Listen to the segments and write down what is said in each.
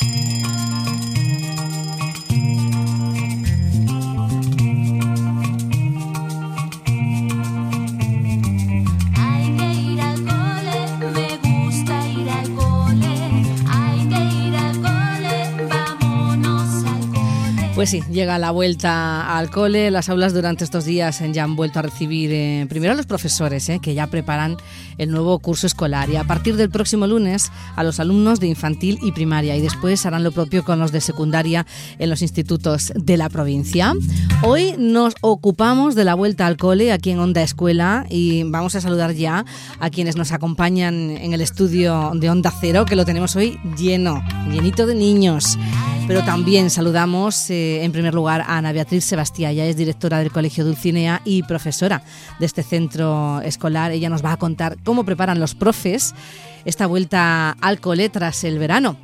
Hay Pues sí, llega la vuelta al cole. Las aulas durante estos días ya han vuelto a recibir eh, primero a los profesores, eh, que ya preparan el nuevo curso escolar. Y a partir del próximo lunes a los alumnos de infantil y primaria. Y después harán lo propio con los de secundaria en los institutos de la provincia. Hoy nos ocupamos de la vuelta al cole aquí en Onda Escuela y vamos a saludar ya a quienes nos acompañan en el estudio de Onda Cero, que lo tenemos hoy lleno, llenito de niños. Pero también saludamos eh, en primer lugar a Ana Beatriz Sebastián, ella es directora del Colegio Dulcinea y profesora de este centro escolar. Ella nos va a contar cómo preparan los profes esta vuelta al cole tras el verano.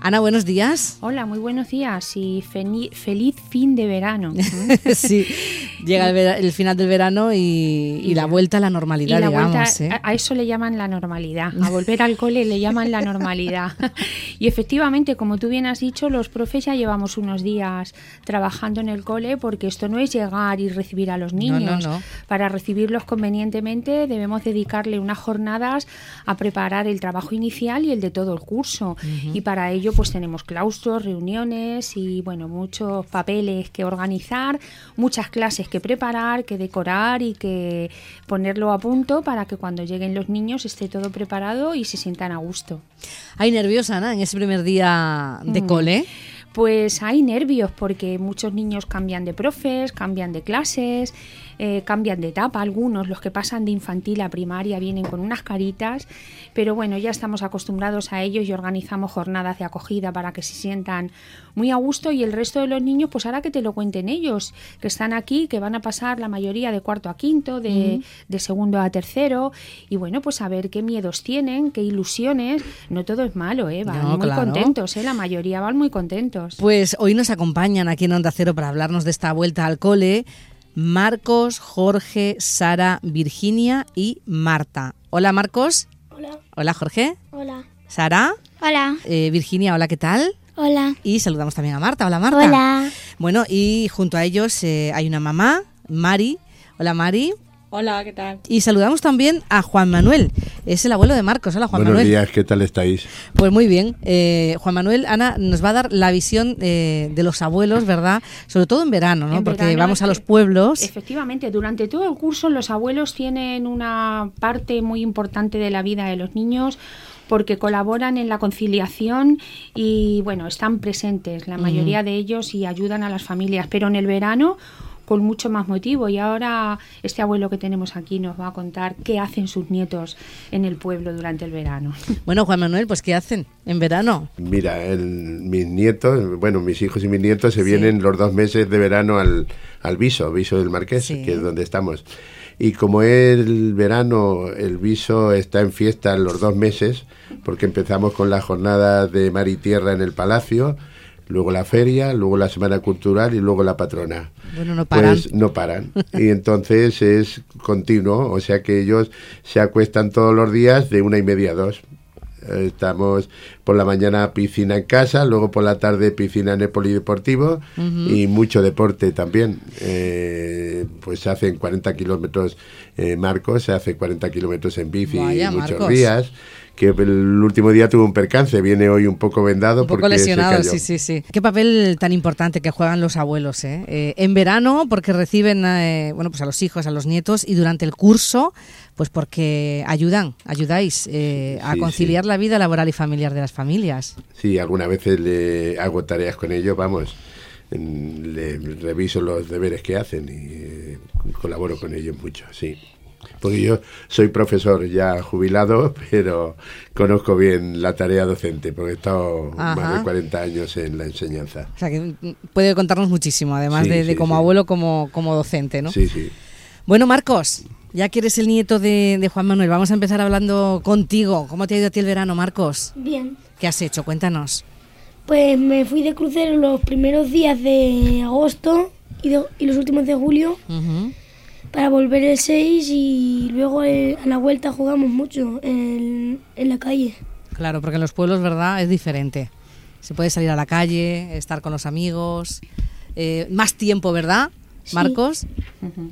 Ana, buenos días. Hola, muy buenos días y feliz fin de verano. sí, llega el, vera- el final del verano y, y la vuelta a la Y normalidad, la digamos. vuelta, ¿eh? a, a eso le llaman la normalidad, a volver al cole le llaman la normalidad. y efectivamente, como tú bien has dicho, los profes ya llevamos unos días trabajando en el cole porque esto no es llegar y recibir a los No, niños. no, no. Para recibirlos convenientemente debemos dedicarle unas jornadas a preparar el trabajo inicial y el de todo el curso. Y para ello pues tenemos claustros, reuniones y bueno, muchos papeles que organizar, muchas clases que preparar, que decorar y que ponerlo a punto para que cuando lleguen los niños esté todo preparado y se sientan a gusto. Hay nerviosa, Ana, en ese primer día de Mm. cole. Pues hay nervios porque muchos niños cambian de profes, cambian de clases, eh, cambian de etapa. Algunos, los que pasan de infantil a primaria, vienen con unas caritas, pero bueno, ya estamos acostumbrados a ellos y organizamos jornadas de acogida para que se sientan muy a gusto y el resto de los niños, pues ahora que te lo cuenten ellos, que están aquí, que van a pasar la mayoría de cuarto a quinto, de, de segundo a tercero, y bueno, pues a ver qué miedos tienen, qué ilusiones. No todo es malo, ¿eh? Van No, muy claro. contentos, ¿eh? La mayoría van muy contentos. Pues hoy nos acompañan aquí en Onda Cero para hablarnos de esta vuelta al cole Marcos, Jorge, Sara, Virginia y Marta. Hola Marcos. Hola. Hola Jorge. Hola. Sara. Hola. Eh, Virginia, hola, ¿qué tal? Hola. Y saludamos también a Marta. Hola Marta. Hola. Bueno, y junto a ellos eh, hay una mamá, Mari. Hola Mari. Hola, ¿qué tal? Y saludamos también a Juan Manuel. Es el abuelo de Marcos. Hola Juan Buenos Manuel. días, ¿qué tal estáis? Pues muy bien. Eh, Juan Manuel, Ana, nos va a dar la visión eh, de los abuelos, ¿verdad? Sobre todo en verano, ¿no? En Porque verano vamos a los pueblos. Efectivamente, durante todo el curso los abuelos tienen una parte muy importante de la vida de los niños porque colaboran en la conciliación y bueno, están presentes la mayoría de ellos y ayudan a las familias, pero en el verano con mucho más motivo y ahora este abuelo que tenemos aquí nos va a contar qué hacen sus nietos en el pueblo durante el verano. Bueno, Juan Manuel, pues ¿qué hacen en verano? Mira, el- mis nietos, bueno, mis hijos y mis nietos se vienen los dos meses de verano al, al Viso, Viso del Marqués, Sí. que es donde estamos. Y como es el verano, el Viso está en fiesta los dos meses, porque empezamos con las jornadas de mar y tierra en el Palacio, luego la feria, luego la Semana Cultural y luego la patrona. Bueno, no paran. Pues no paran. Y entonces es continuo, o sea que ellos se acuestan todos los días de una y media a dos. Estamos por la mañana piscina en casa, luego por la tarde piscina en el polideportivo y mucho deporte también. Eh, pues se hacen 40 kilómetros eh, Marcos, se hace 40 kilómetros en bici Vaya, muchos Marcos. días. Que el último día tuvo un percance, viene hoy un poco vendado Un poco porque se lesionado, cayó. sí, sí, sí. Qué papel tan importante que juegan los abuelos, ¿eh? Eh, en verano, porque reciben, eh, bueno, pues a los hijos, a los nietos, y durante el curso, pues porque ayudan, ayudáis eh, a Sí, conciliar sí. la vida laboral y familiar de las familias. Sí, algunas veces le hago tareas con ellos, vamos, le reviso los deberes que hacen y eh, colaboro con ellos mucho, sí. Porque yo soy profesor ya jubilado, pero conozco bien la tarea docente, porque he estado Ajá. más de 40 años en la enseñanza. O sea, que puede contarnos muchísimo, además Sí, de, de sí, como sí. abuelo como, como docente, ¿no? Sí, sí. Bueno, Marcos, ya que eres el nieto de, de Juan Manuel, vamos a empezar hablando contigo. ¿Cómo te ha ido a ti el verano, Marcos? Bien. ¿Qué has hecho? Cuéntanos. Pues me fui de crucero los primeros días de agosto y, de- y los últimos de julio Ujú. Para volver el 6 y luego eh, a la vuelta jugamos mucho en, en la calle. Claro, porque en los pueblos, ¿verdad? Es diferente. Se puede salir a la calle, estar con los amigos, eh, más tiempo, ¿verdad, Sí. Marcos?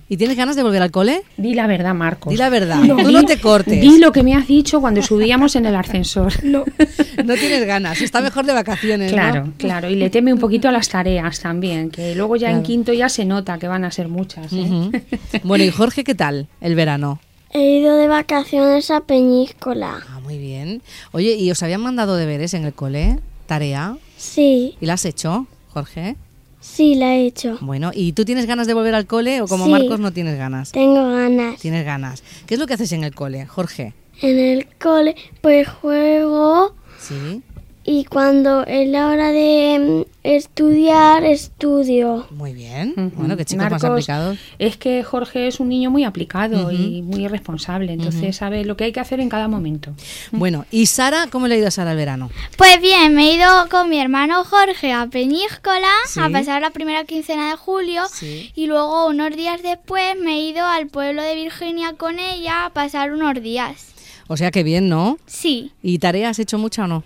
¿Y tienes ganas de volver al cole? Di la verdad, Marcos. Di la verdad, tú no te cortes. Di lo que me has dicho cuando subíamos en el ascensor. No, No tienes ganas, está mejor de vacaciones, ¿no? Claro, claro. Y le teme un poquito a las tareas también, que luego ya en quinto ya se nota que van a ser muchas. ¿eh? Bueno, ¿y Jorge qué tal el verano? He ido de vacaciones a Peñíscola. Ah, muy bien. Oye, ¿y os habían mandado deberes en el cole? ¿Tarea? Sí, ¿Y la has hecho, Jorge? Sí, la he hecho. Bueno, ¿y tú tienes ganas de volver al cole o como Sí. Marcos no tienes ganas? Tengo ganas. Tienes ganas. ¿Qué es lo que haces en el cole, Jorge? En el cole, pues juego Sí, y cuando es la hora de mm, estudiar, estudio. muy bien. Bueno, qué chicos más aplicados. Es que Jorge es un niño muy aplicado y muy responsable, entonces sabe lo que hay que hacer en cada momento. Bueno, ¿y Sara, cómo le ha ido a Sara el verano? Pues bien, me he ido con mi hermano Jorge a Peñíscola Sí. a pasar la primera quincena de julio Sí. y luego unos días después me he ido al pueblo de Virginia con ella a pasar unos días. O sea, que bien, ¿no? Sí, ¿Y tarea has hecho mucha o no?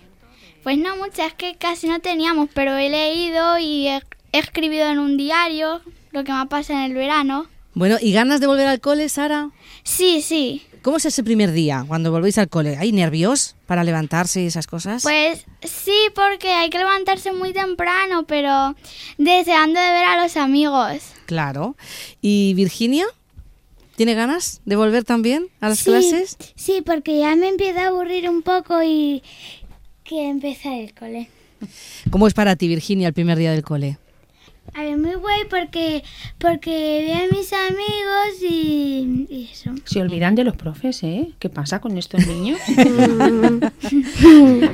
Pues no muchas, que casi no teníamos, pero he leído y he, he escribido en un diario lo que me pasa en el verano. Bueno, ¿y ganas de volver al cole, Sara? Sí, sí. ¿Cómo es ese primer día cuando volvéis al cole? ¿Hay nervios para levantarse y esas cosas? Pues sí, porque hay que levantarse muy temprano, pero deseando de ver a los amigos. Claro. ¿Y Virginia? ¿Tiene ganas de volver también a las Sí. clases? Sí, porque ya me empieza a aburrir un poco y que empezar el cole. ¿Cómo es para ti, Virginia, el primer día del cole? A ver, muy guay porque porque veo a mis amigos y, y eso. Se olvidan de los profes, ¿eh? ¿Qué pasa con estos niños?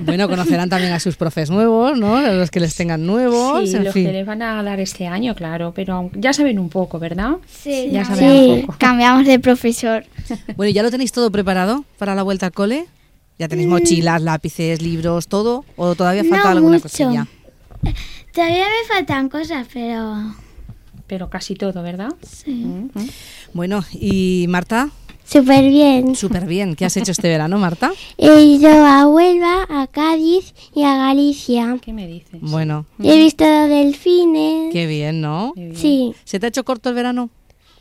Bueno, conocerán también a sus profes nuevos, ¿no? A los que les tengan nuevos, sí, en los fin. que les van a dar este año, claro, pero ya saben un poco, ¿verdad? Sí, Ya cambiamos- saben un poco. cambiamos de profesor. Bueno, ¿y ¿ya lo tenéis todo preparado para la vuelta al cole? ¿Ya tenéis mochilas, lápices, libros, todo? ¿O todavía falta. No alguna mucho. cosilla? Todavía me faltan cosas, pero Pero casi todo, ¿verdad? sí. Bueno, ¿y Marta? Súper bien. Súper bien. ¿Qué has hecho este verano, Marta? He ido a Huelva, a Cádiz y a Galicia. ¿Qué me dices? Bueno, He visto delfines. qué bien, ¿no? Qué bien. Sí, ¿Se te ha hecho corto el verano?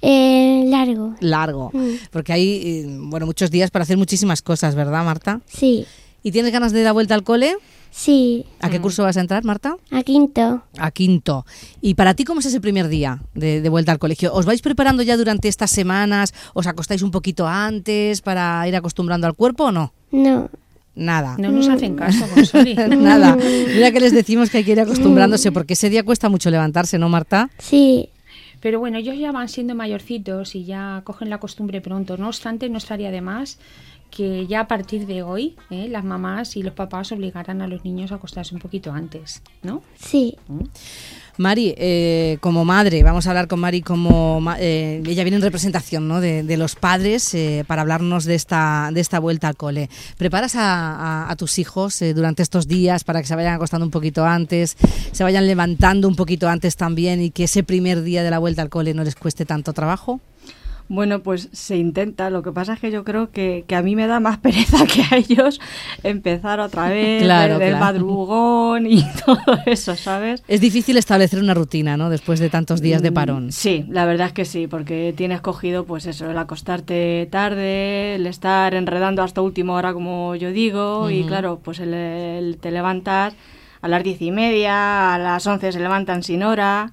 Eh, largo. Largo. Mm. Porque hay, eh, bueno, muchos días para hacer muchísimas cosas, ¿verdad, Marta? Sí, ¿Y tienes ganas de dar vuelta al cole? sí, ¿A qué curso vas a entrar, Marta? a quinto. A quinto. ¿Y para ti cómo es ese primer día de, de vuelta al colegio? ¿Os vais preparando ya durante estas semanas? ¿Os acostáis un poquito antes para ir acostumbrando al cuerpo o no? No, Nada. No nos hacen caso, Consoli. Nada. Mira que les decimos que hay que ir acostumbrándose porque ese día cuesta mucho levantarse, ¿no, Marta? sí, Pero bueno, ellos ya van siendo mayorcitos y ya cogen la costumbre pronto. No obstante, no estaría de más que ya a partir de hoy ¿eh? las mamás y los papás obligaran a los niños a acostarse un poquito antes, ¿no? sí. Mari, eh, como madre, vamos a hablar con Mari como ma- eh, ella viene en representación ¿no? de, de los padres eh, para hablarnos de esta, de esta vuelta al cole. ¿Preparas a, a- a tus hijos eh, durante estos días para que se vayan acostando un poquito antes, se vayan levantando un poquito antes también y que ese primer día de la vuelta al cole no les cueste tanto trabajo? Bueno, pues se intenta. Lo que pasa es que yo creo que, que a mí me da más pereza que a ellos empezar otra vez Claro, desde el madrugón y todo eso, ¿sabes? Es difícil establecer una rutina, ¿no? Después de tantos días de Mm, parón. Sí, la verdad es que sí, porque tienes cogido, pues eso, el acostarte tarde, el estar enredando hasta última hora, como yo digo, y claro, pues el, el- te levantas a las diez y media, a las once se levantan sin hora,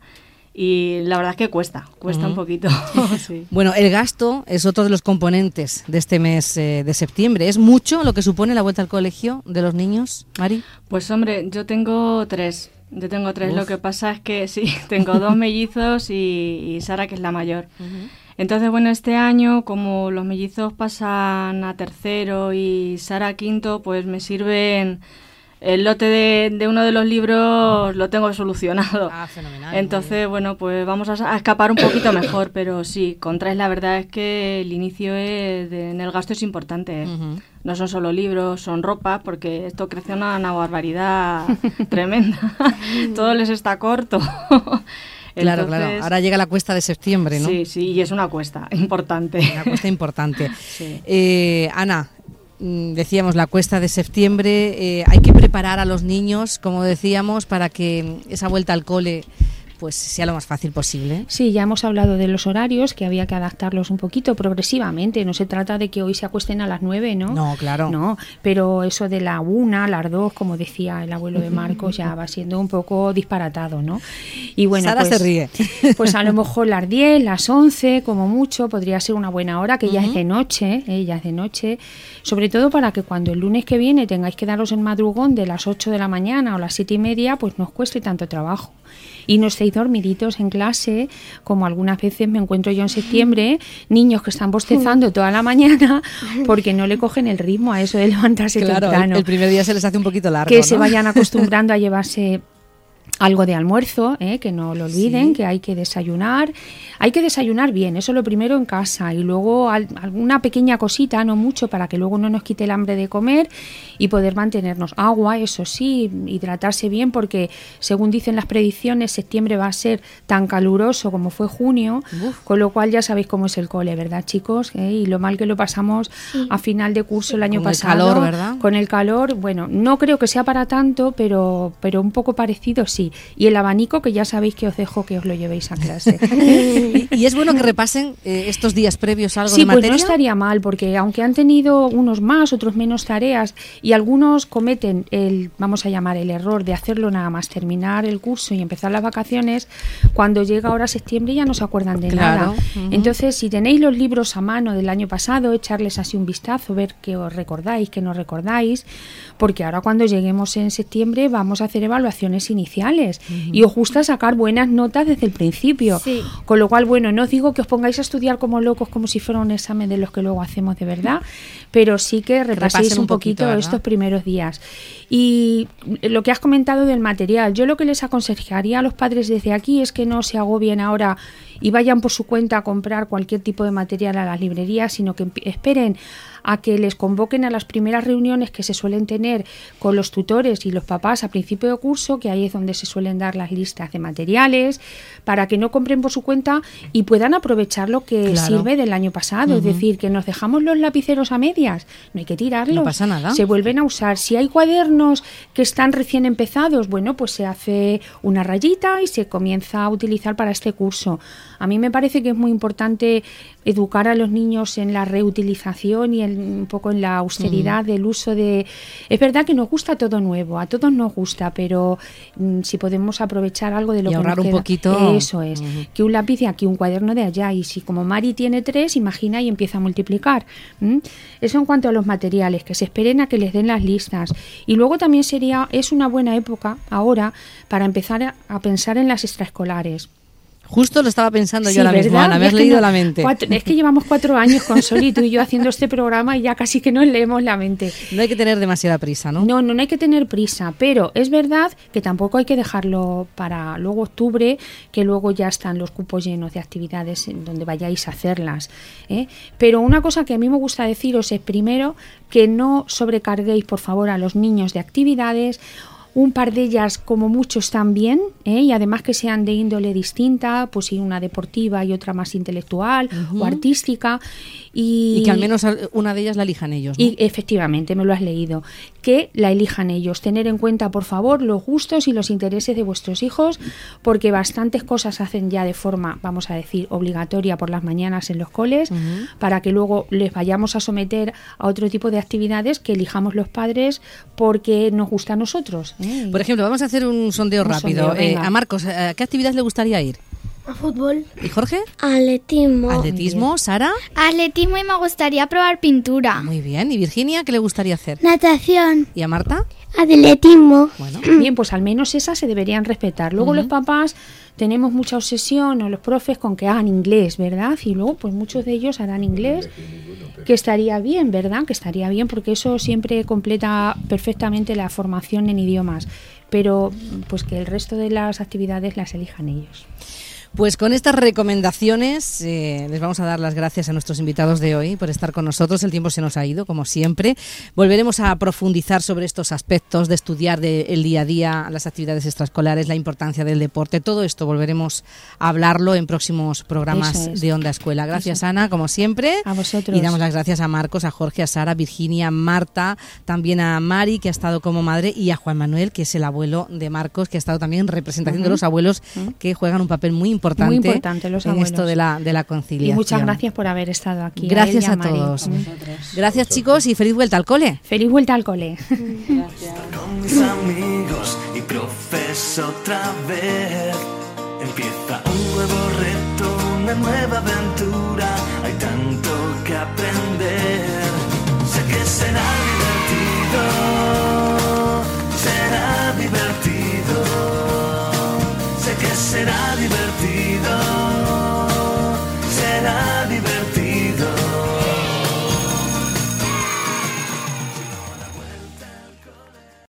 y la verdad es que cuesta, cuesta un Ujú. poquito. sí. Bueno, el gasto es otro de los componentes de este mes eh, de septiembre. ¿Es mucho lo que supone la vuelta al colegio de los niños, Mari? Pues hombre, yo tengo tres. Yo tengo tres. Uf. Lo que pasa es que sí, tengo dos mellizos y, y Sara, que es la mayor. Entonces, bueno, este año, como los mellizos pasan a tercero y Sara a quinto, pues me sirven el lote de, de uno de los libros lo tengo solucionado. Ah, fenomenal. Entonces, bueno, pues vamos a, a escapar un poquito mejor, pero sí, con tres la verdad es que el inicio es de- en el gasto es importante. No son solo libros, son ropa, porque esto crece una, una barbaridad tremenda. Todo les está corto. Claro, claro. Ahora llega la cuesta de septiembre, ¿no? Sí, sí, y es una cuesta importante. Una cuesta importante. Sí. Eh, Ana, decíamos la cuesta de septiembre, eh, hay que preparar a los niños, como decíamos, para que esa vuelta al cole pues sea lo más fácil posible. Sí, ya hemos hablado de los horarios, que había que adaptarlos un poquito progresivamente. No se trata de que hoy se acuesten a las nueve, ¿no? No, claro. No, pero eso de la una, las dos, como decía el abuelo de Marcos, ya va siendo un poco disparatado, ¿no? Y bueno, Sara pues, se ríe. Pues a lo mejor las 10, las 11, como mucho, podría ser una buena hora, que ya es de noche, ¿eh? ya es de noche. Sobre todo para que cuando el lunes que viene tengáis que daros el madrugón de las 8 de la mañana o las siete y media, pues no os cueste tanto trabajo. Y no estéis dormiditos en clase, como algunas veces me encuentro yo en septiembre, niños que están bostezando toda la mañana porque no le cogen el ritmo a eso de levantarse Claro, el, temprano el primer día se les hace un poquito largo. que ¿no? se vayan acostumbrando a llevarse algo de almuerzo, ¿eh? que no lo olviden, que hay que desayunar. Hay que desayunar bien, eso lo primero en casa y luego al- alguna pequeña cosita, no mucho, para que luego no nos quite el hambre de comer y poder mantenernos. Agua, eso sí, hidratarse bien porque según dicen las predicciones, septiembre va a ser tan caluroso como fue junio, con lo cual ya sabéis cómo es el cole, ¿verdad chicos? ¿Eh? Y lo mal que lo pasamos a final de curso el año Con el pasado. calor, ¿verdad? Con el calor, bueno, no creo que sea para tanto, pero, pero un poco parecido sí. Y el abanico, que ya sabéis que os dejo que os lo llevéis a clase. y, y es bueno que repasen eh, estos días previos algo Sí, de pues materia. no estaría mal, porque aunque han tenido unos más, otros menos tareas, y algunos cometen el, vamos a llamar, el error de hacerlo nada más terminar el curso y empezar las vacaciones, cuando llega ahora septiembre ya no se acuerdan de Claro, nada. Entonces, si tenéis los libros a mano del año pasado, echarles así un vistazo, ver qué os recordáis, qué no recordáis, porque ahora cuando lleguemos en septiembre vamos a hacer evaluaciones iniciales y os gusta sacar buenas notas desde el principio. Sí. Con lo cual, bueno, no os digo que os pongáis a estudiar como locos como si fuera un examen de los que luego hacemos de verdad, pero sí que repaséis un un poquito, poquito estos primeros días. Y lo que has comentado del material, yo lo que les aconsejaría a los padres desde aquí es que no se agobien ahora y vayan por su cuenta a comprar cualquier tipo de material a las librerías, sino que esperen a que les convoquen a las primeras reuniones que se suelen tener con los tutores y los papás a principio de curso, que ahí es donde se suelen dar las listas de materiales, para que no compren por su cuenta y puedan aprovechar lo que Claro. sirve del año pasado. Es decir, que nos dejamos los lapiceros a medias, no hay que tirarlos. No pasa nada. Se vuelven a usar. Si hay cuadernos que están recién empezados, bueno, pues se hace una rayita y se comienza a utilizar para este curso. A mí me parece que es muy importante educar a los niños en la reutilización y en, un poco en la austeridad del uso de... Es verdad que nos gusta todo nuevo, a todos nos gusta, pero mm, si podemos aprovechar algo de lo Y que ahorrar nos un poquito. Eso es. Que un lápiz de aquí, un cuaderno de allá. Y si como Mari tiene tres, imagina y empieza a multiplicar. Eso en cuanto a los materiales, que se esperen a que les den las listas. Y luego también sería, es una buena época ahora para empezar a, a pensar en las extraescolares. Justo lo estaba pensando Sí, yo ahora mismo, ¿verdad? Ana, me has leído no- la mente. cuatro- es que llevamos cuatro años con Sol y tú y yo haciendo este programa y ya casi que nos leemos la mente. No hay que tener demasiada prisa, ¿no? No, no, no hay que tener prisa, pero es verdad que tampoco hay que dejarlo para luego octubre, que luego ya están los cupos llenos de actividades en donde vayáis a hacerlas. ¿eh? Pero una cosa que a mí me gusta deciros es primero que no sobrecarguéis, por favor, a los niños de actividades. Un par de ellas, como mucho, están bien, ¿eh? y además que sean de índole distinta, pues sí, una deportiva y otra más intelectual o artística. Y, Y que al menos una de ellas la elijan ellos. ¿no? y efectivamente, me lo has leído. Que la elijan ellos. Tener en cuenta, por favor, los gustos y los intereses de vuestros hijos, porque bastantes cosas hacen ya de forma, vamos a decir, obligatoria por las mañanas en los coles, para que luego les vayamos a someter a otro tipo de actividades que elijamos los padres porque nos gusta a nosotros. ¿eh? Por ejemplo, vamos a hacer un sondeo Un rápido. sondeo, Eh, a Marcos, ¿a qué actividad le gustaría ir? A fútbol. ¿Y Jorge? Atletismo. Atletismo. ¿Sara? Atletismo y me gustaría probar pintura. Muy bien. ¿Y Virginia qué le gustaría hacer? Natación. ¿Y a Marta? Atletismo. Bueno. Bien, pues al menos esas se deberían respetar. Luego los papás tenemos mucha obsesión, o los profes, con que hagan inglés, ¿verdad? Y luego, pues muchos de ellos harán inglés, que estaría bien, ¿verdad? Que estaría bien, porque eso siempre completa perfectamente la formación en idiomas. Pero, pues que el resto de las actividades las elijan ellos. Pues con estas recomendaciones eh, les vamos a dar las gracias a nuestros invitados de hoy por estar con nosotros. El tiempo se nos ha ido, como siempre. Volveremos a profundizar sobre estos aspectos de estudiar de- el día a día, las actividades extraescolares, la importancia del deporte. Todo esto volveremos a hablarlo en próximos programas es. de Onda Escuela. Gracias, Ana, como siempre. A vosotros. Y damos las gracias a Marcos, a Jorge, a Sara, a Virginia, a Marta, también a Mari, que ha estado como madre, y a Juan Manuel, que es el abuelo de Marcos, que ha estado también en representación de los abuelos, que juegan un papel muy importante, Muy importante, los en esto de la, de la conciliación. Y muchas gracias por haber estado aquí. Gracias a, todos. Gracias, chicos, y feliz vuelta al cole. Feliz vuelta al cole. con mis amigos y profes otra vez. Empieza un nuevo reto, una nueva aventura. Hay tanto que aprender. Sé que será divertido, será divertido,